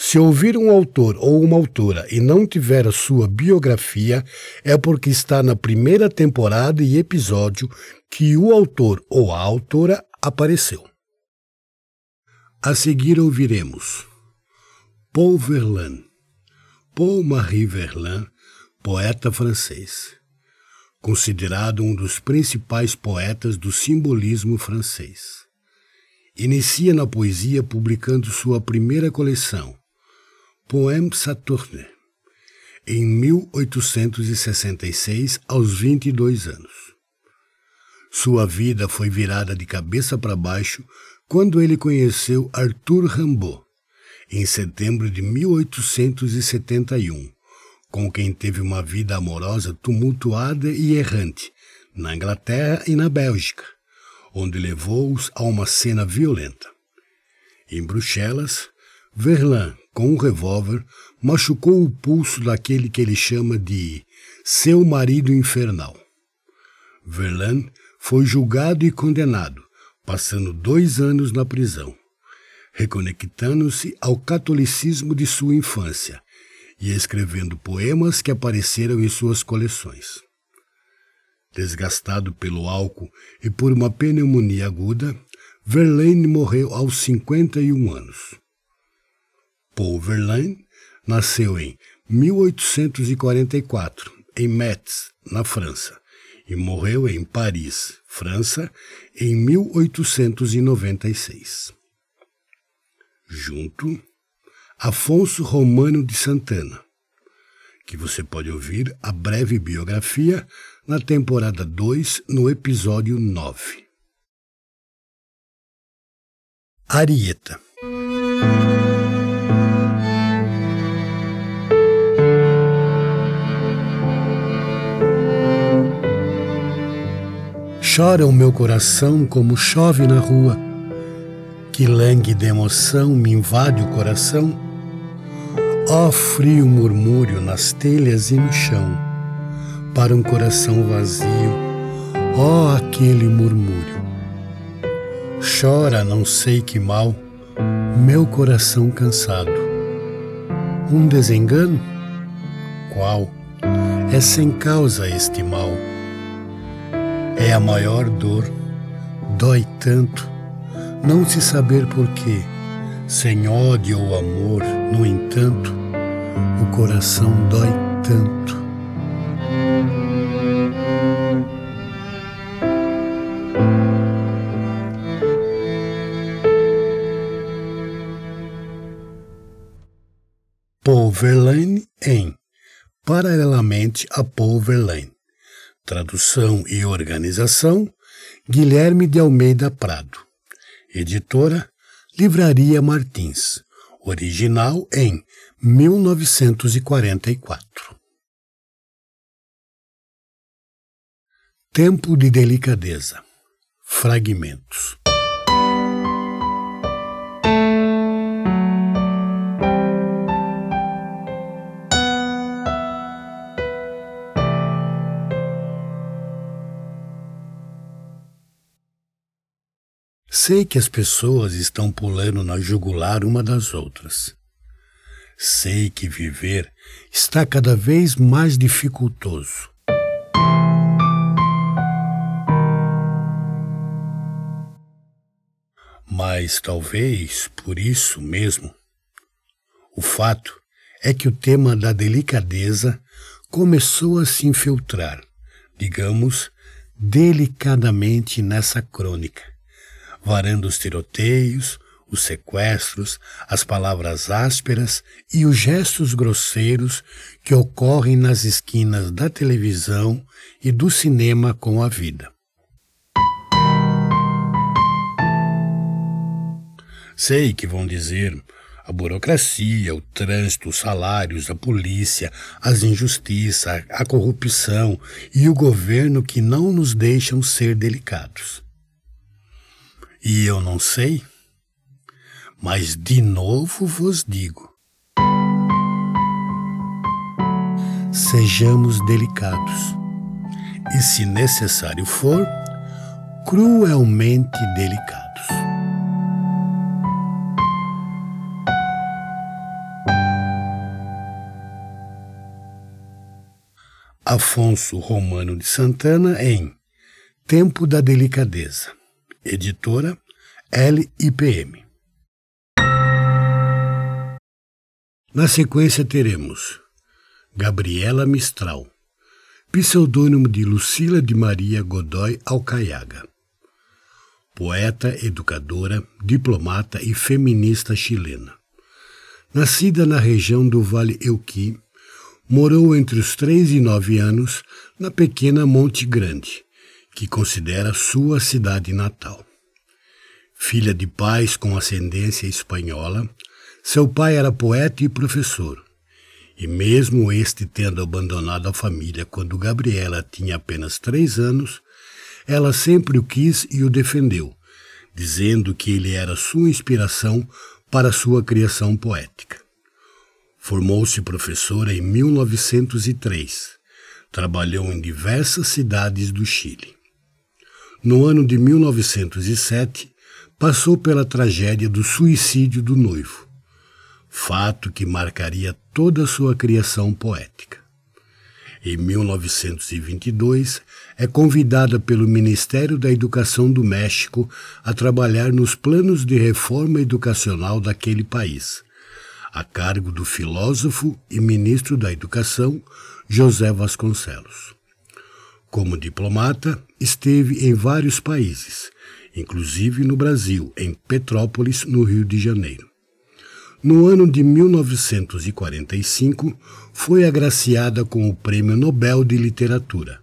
se ouvir um autor ou uma autora e não tiver a sua biografia, é porque está na primeira temporada e episódio que o autor ou a autora apareceu. A seguir ouviremos Paul Verlaine, Paul-Marie Verlaine, poeta francês, considerado um dos principais poetas do simbolismo francês. Inicia na poesia publicando sua primeira coleção, Poème Saturne, em 1866, aos 22 anos. Sua vida foi virada de cabeça para baixo quando ele conheceu Arthur Rimbaud, em setembro de 1871, com quem teve uma vida amorosa tumultuada e errante, na Inglaterra e na Bélgica, onde levou-os a uma cena violenta. Em Bruxelas, Verlaine com um revólver, machucou o pulso daquele que ele chama de seu marido infernal. Verlaine foi julgado e condenado, passando dois anos na prisão, reconectando-se ao catolicismo de sua infância e escrevendo poemas que apareceram em suas coleções. Desgastado pelo álcool e por uma pneumonia aguda, Verlaine morreu aos 51 anos. Paul Verlaine nasceu em 1844 em Metz, na França, e morreu em Paris, França, em 1896. Junto, Afonso Romano de Santana, que você pode ouvir a breve biografia na temporada 2, no episódio 9. Arieta Chora o meu coração como chove na rua. Que langue de emoção me invade o coração. Ó oh, frio murmúrio nas telhas e no chão, para um coração vazio, ó oh, aquele murmúrio. Chora não sei que mal, meu coração cansado. Um desengano? Qual? É sem causa este mal é a maior dor, dói tanto, não se saber porquê, sem ódio ou amor, no entanto, o coração dói tanto. Paul Verlaine em Paralelamente a Paul Verlaine Tradução e organização: Guilherme de Almeida Prado. Editora: Livraria Martins. Original em 1944. Tempo de delicadeza. Fragmentos. Sei que as pessoas estão pulando na jugular uma das outras. Sei que viver está cada vez mais dificultoso. Mas talvez por isso mesmo, o fato é que o tema da delicadeza começou a se infiltrar, digamos, delicadamente nessa crônica, varando os tiroteios, os sequestros, as palavras ásperas e os gestos grosseiros que ocorrem nas esquinas da televisão e do cinema com a vida. Sei que vão dizer a burocracia, o trânsito, os salários, a polícia, as injustiças, a corrupção e o governo que não nos deixam ser delicados. E eu não sei, mas de novo vos digo: sejamos delicados, e se necessário for, cruelmente delicados. Afonso Romano de Santana em Tempo da Delicadeza, editora LIPM. Na sequência teremos Gabriela Mistral, pseudônimo de Lucila de Maria Godoy Alcaiaga, poeta, educadora, diplomata e feminista chilena. Nascida na região do Vale Euqui, morou entre os três e nove anos na pequena Monte Grande, que considera sua cidade natal. Filha de pais com ascendência espanhola, seu pai era poeta e professor. E mesmo este tendo abandonado a família quando Gabriela tinha apenas três anos, ela sempre o quis e o defendeu, dizendo que ele era sua inspiração para sua criação poética. Formou-se professora em 1903. Trabalhou em diversas cidades do Chile. No ano de 1907, passou pela tragédia do suicídio do noivo, fato que marcaria toda a sua criação poética. Em 1922, é convidada pelo Ministério da Educação do México a trabalhar nos planos de reforma educacional daquele país a cargo do filósofo e ministro da Educação José Vasconcelos. Como diplomata, esteve em vários países, inclusive no Brasil, em Petrópolis, no Rio de Janeiro. No ano de 1945, foi agraciada com o Prêmio Nobel de Literatura,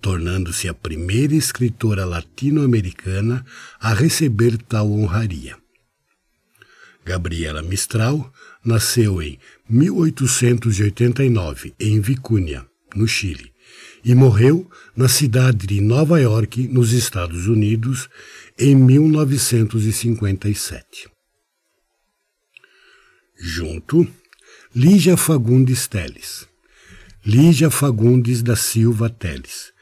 tornando-se a primeira escritora latino-americana a receber tal honraria. Gabriela Mistral nasceu em 1889 em Vicúnia, no Chile, e morreu na cidade de Nova York, nos Estados Unidos, em 1957. Junto, Lígia Fagundes Teles. Lígia Fagundes da Silva Teles,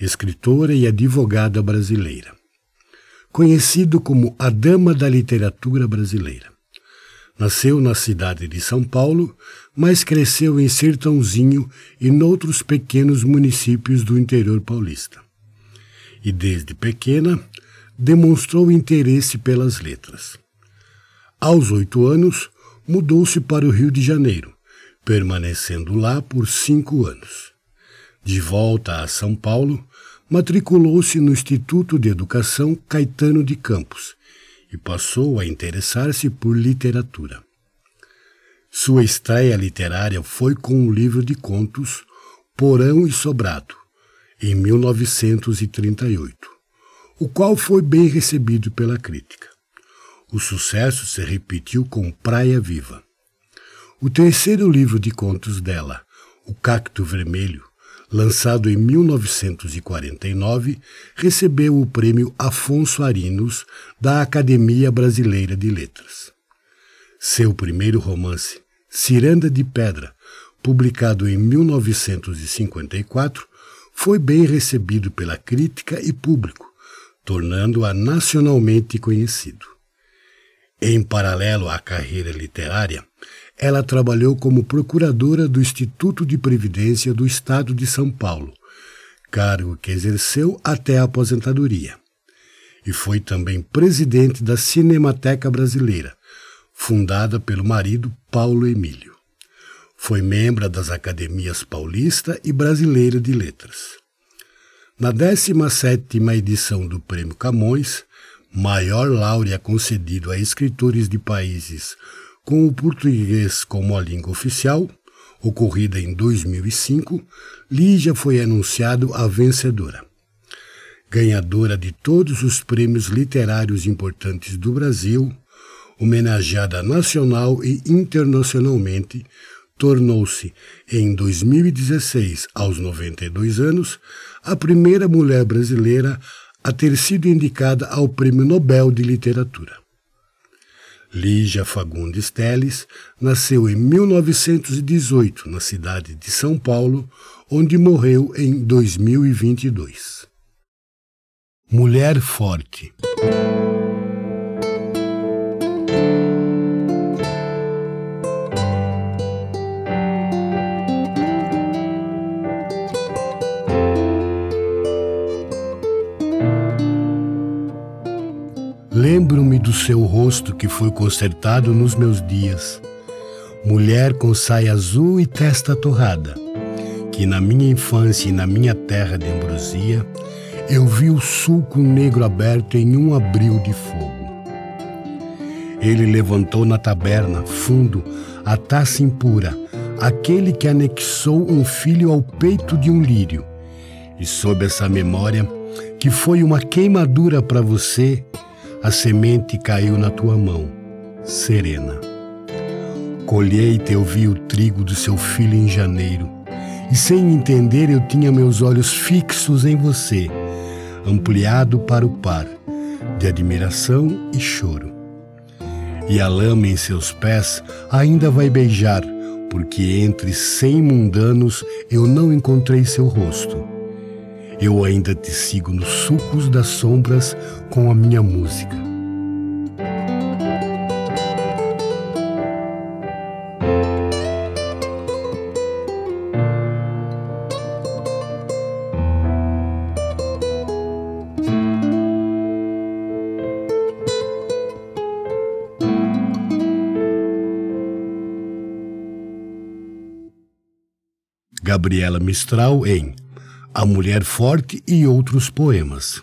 escritora e advogada brasileira. Conhecido como a Dama da Literatura Brasileira. Nasceu na cidade de São Paulo, mas cresceu em Sertãozinho e noutros pequenos municípios do interior paulista. E desde pequena demonstrou interesse pelas letras. Aos oito anos, mudou-se para o Rio de Janeiro, permanecendo lá por cinco anos. De volta a São Paulo, matriculou-se no Instituto de Educação Caetano de Campos e passou a interessar-se por literatura. Sua estreia literária foi com o livro de contos Porão e Sobrado, em 1938, o qual foi bem recebido pela crítica. O sucesso se repetiu com Praia Viva. O terceiro livro de contos dela, O Cacto Vermelho, lançado em 1949, recebeu o prêmio Afonso Arinos da Academia Brasileira de Letras. Seu primeiro romance, Ciranda de Pedra, publicado em 1954, foi bem recebido pela crítica e público, tornando-a nacionalmente conhecido. Em paralelo à carreira literária, ela trabalhou como procuradora do Instituto de Previdência do Estado de São Paulo, cargo que exerceu até a aposentadoria. E foi também presidente da Cinemateca Brasileira, fundada pelo marido Paulo Emílio. Foi membro das Academias Paulista e Brasileira de Letras. Na 17ª edição do Prêmio Camões, maior laurea concedido a escritores de países com o português como a língua oficial, ocorrida em 2005, Lígia foi anunciado a vencedora. Ganhadora de todos os prêmios literários importantes do Brasil, homenageada nacional e internacionalmente, tornou-se, em 2016, aos 92 anos, a primeira mulher brasileira a ter sido indicada ao Prêmio Nobel de Literatura. Lígia Fagundes Teles nasceu em 1918 na cidade de São Paulo, onde morreu em 2022. Mulher Forte Lembro-me do seu rosto que foi consertado nos meus dias. Mulher com saia azul e testa torrada, que na minha infância e na minha terra de ambrosia, eu vi o sulco negro aberto em um abril de fogo. Ele levantou na taberna, fundo, a taça impura, aquele que anexou um filho ao peito de um lírio. E sob essa memória, que foi uma queimadura para você, a semente caiu na tua mão, serena. Colhei eu vi o trigo do seu filho em janeiro, e sem entender eu tinha meus olhos fixos em você, ampliado para o par, de admiração e choro. E a lama em seus pés ainda vai beijar, porque entre cem mundanos eu não encontrei seu rosto eu ainda te sigo nos sulcos das sombras com a minha música. Gabriela Mistral em a Mulher Forte e outros poemas.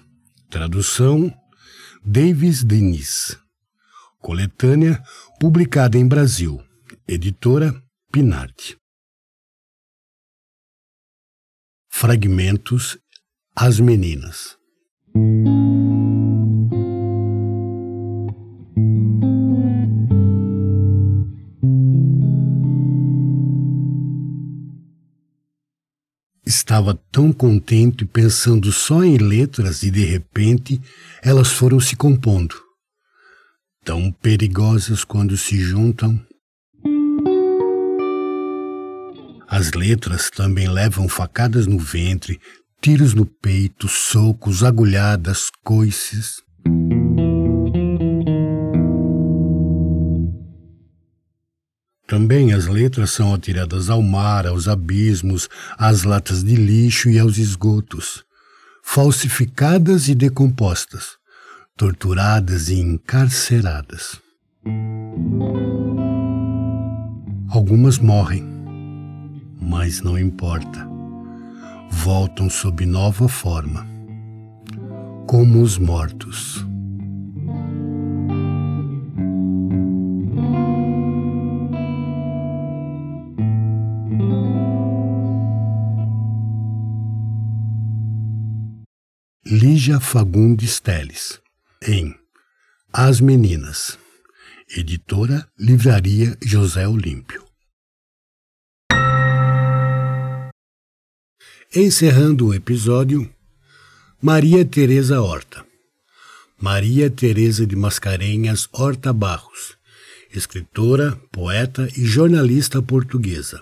Tradução Davis Denis. Coletânea publicada em Brasil. Editora Pinarte. Fragmentos As Meninas. Estava tão contente pensando só em letras e de repente elas foram se compondo. Tão perigosas quando se juntam. As letras também levam facadas no ventre, tiros no peito, socos, agulhadas, coices. Também as letras são atiradas ao mar, aos abismos, às latas de lixo e aos esgotos, falsificadas e decompostas, torturadas e encarceradas. Algumas morrem, mas não importa. Voltam sob nova forma, como os mortos. Lígia Fagundes Teles, em As Meninas, editora Livraria José Olímpio. Encerrando o episódio, Maria Teresa Horta. Maria Teresa de Mascarenhas Horta Barros, escritora, poeta e jornalista portuguesa.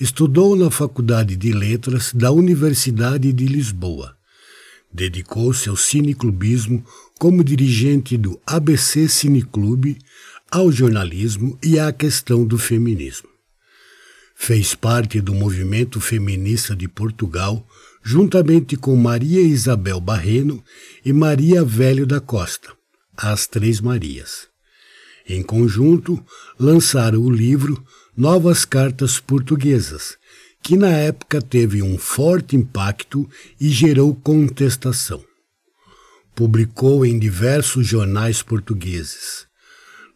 Estudou na Faculdade de Letras da Universidade de Lisboa Dedicou-se ao cineclubismo como dirigente do ABC Cineclube, ao jornalismo e à questão do feminismo. Fez parte do movimento feminista de Portugal, juntamente com Maria Isabel Barreno e Maria Velho da Costa, as Três Marias. Em conjunto, lançaram o livro Novas Cartas Portuguesas, que na época teve um forte impacto e gerou contestação. Publicou em diversos jornais portugueses.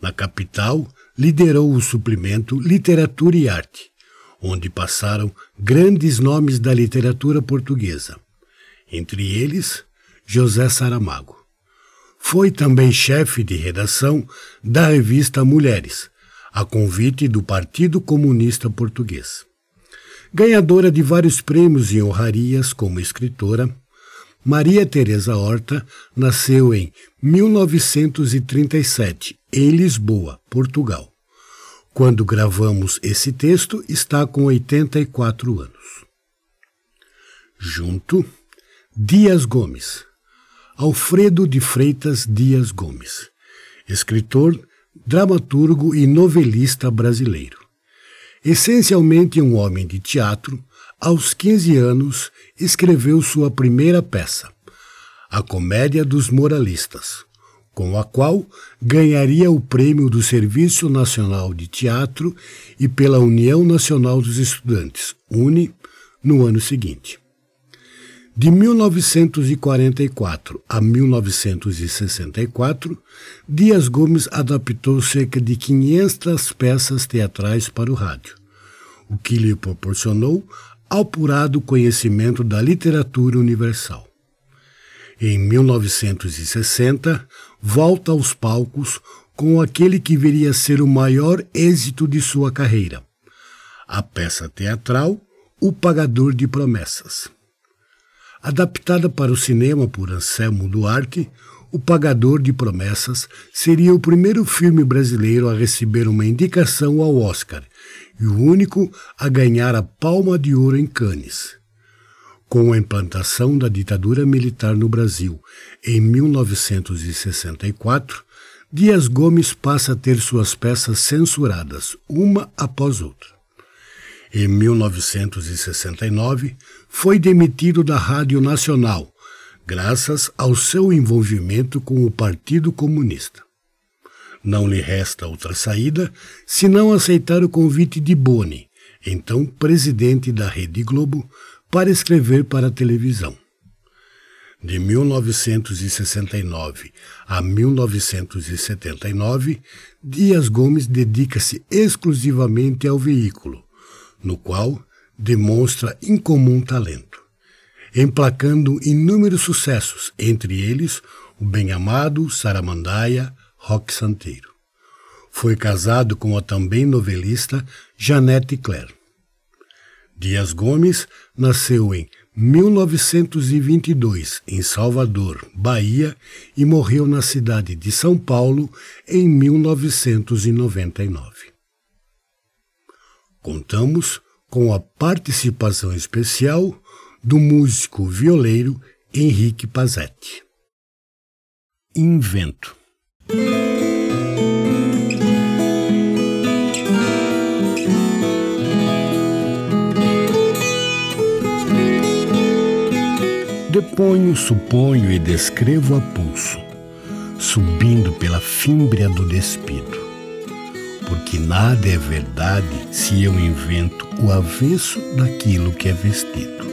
Na capital, liderou o suplemento Literatura e Arte, onde passaram grandes nomes da literatura portuguesa, entre eles José Saramago. Foi também chefe de redação da revista Mulheres, a convite do Partido Comunista Português. Ganhadora de vários prêmios e honrarias como escritora, Maria Teresa Horta nasceu em 1937, em Lisboa, Portugal. Quando gravamos esse texto, está com 84 anos. Junto, Dias Gomes. Alfredo de Freitas Dias Gomes, escritor, dramaturgo e novelista brasileiro. Essencialmente um homem de teatro, aos 15 anos escreveu sua primeira peça, A Comédia dos Moralistas, com a qual ganharia o prêmio do Serviço Nacional de Teatro e pela União Nacional dos Estudantes, UNE, no ano seguinte. De 1944 a 1964, Dias Gomes adaptou cerca de 500 peças teatrais para o rádio, o que lhe proporcionou apurado conhecimento da literatura universal. Em 1960, volta aos palcos com aquele que viria a ser o maior êxito de sua carreira, a peça teatral O Pagador de Promessas. Adaptada para o cinema por Anselmo Duarte, O Pagador de Promessas seria o primeiro filme brasileiro a receber uma indicação ao Oscar e o único a ganhar a Palma de Ouro em Cannes. Com a implantação da ditadura militar no Brasil em 1964, Dias Gomes passa a ter suas peças censuradas, uma após outra. Em 1969, foi demitido da Rádio Nacional, graças ao seu envolvimento com o Partido Comunista. Não lhe resta outra saída senão aceitar o convite de Boni, então presidente da Rede Globo, para escrever para a televisão. De 1969 a 1979, Dias Gomes dedica-se exclusivamente ao veículo, no qual demonstra incomum talento, emplacando inúmeros sucessos, entre eles o bem-amado Saramandaia, Rock Santeiro. Foi casado com a também novelista Janete Claire. Dias Gomes nasceu em 1922 em Salvador, Bahia, e morreu na cidade de São Paulo em 1999 contamos com a participação especial do músico violeiro Henrique Pazetti. Invento. Deponho, suponho e descrevo a pulso, subindo pela fímbria do despido porque nada é verdade se eu invento o avesso daquilo que é vestido.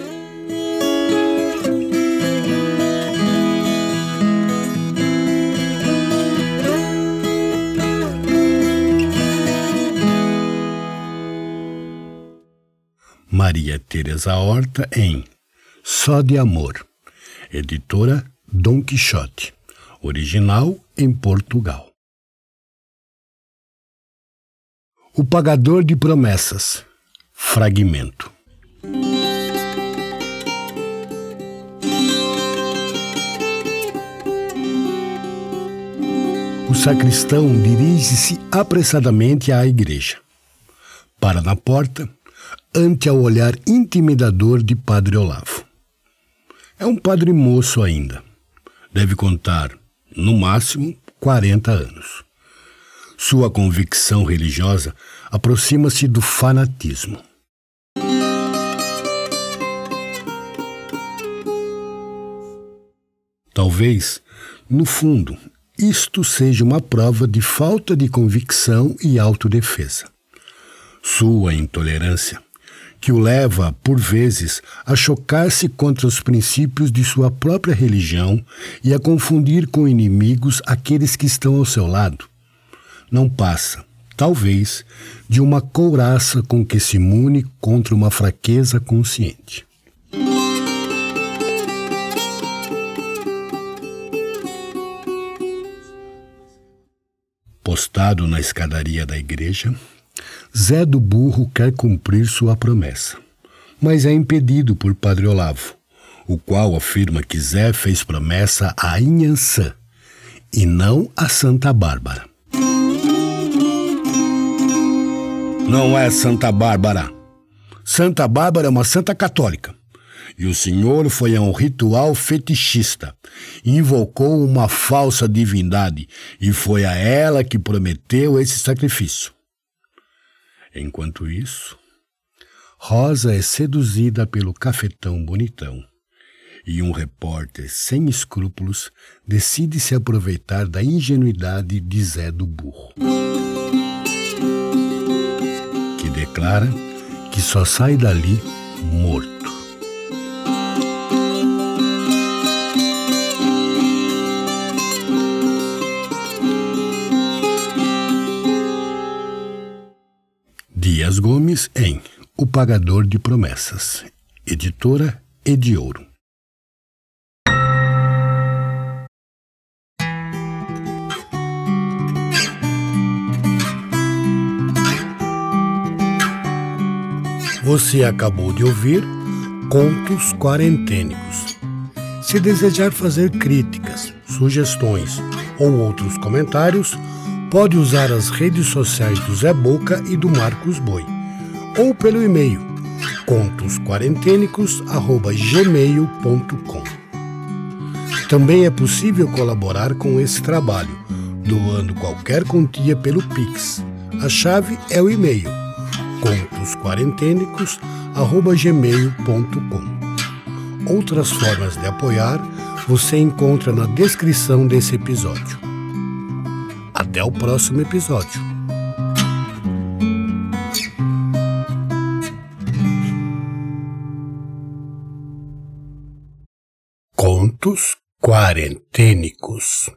Maria Teresa Horta em Só de Amor, editora Dom Quixote, original em Portugal. O Pagador de Promessas. Fragmento. O sacristão dirige-se apressadamente à igreja. Para na porta, ante ao olhar intimidador de Padre Olavo. É um padre moço ainda. Deve contar, no máximo, 40 anos. Sua convicção religiosa aproxima-se do fanatismo. Talvez, no fundo, isto seja uma prova de falta de convicção e autodefesa. Sua intolerância, que o leva, por vezes, a chocar-se contra os princípios de sua própria religião e a confundir com inimigos aqueles que estão ao seu lado, não passa, talvez, de uma couraça com que se imune contra uma fraqueza consciente. Postado na escadaria da igreja, Zé do Burro quer cumprir sua promessa, mas é impedido por Padre Olavo, o qual afirma que Zé fez promessa a Inhansã e não a Santa Bárbara. Não é Santa Bárbara. Santa Bárbara é uma santa católica. E o senhor foi a um ritual fetichista, invocou uma falsa divindade e foi a ela que prometeu esse sacrifício. Enquanto isso, Rosa é seduzida pelo cafetão bonitão e um repórter sem escrúpulos decide se aproveitar da ingenuidade de Zé do Burro, declara que só sai dali morto. Dias Gomes em O Pagador de Promessas, editora Ediouro. Você acabou de ouvir Contos Quarentênicos. Se desejar fazer críticas, sugestões ou outros comentários, pode usar as redes sociais do Zé Boca e do Marcos Boi, ou pelo e-mail contosquarentenicos@gmail.com. Também é possível colaborar com esse trabalho, doando qualquer quantia pelo Pix. A chave é o e-mail contosquarentenicos@gmail.com. Outras formas de apoiar você encontra na descrição desse episódio. Até o próximo episódio. Contos Quarentênicos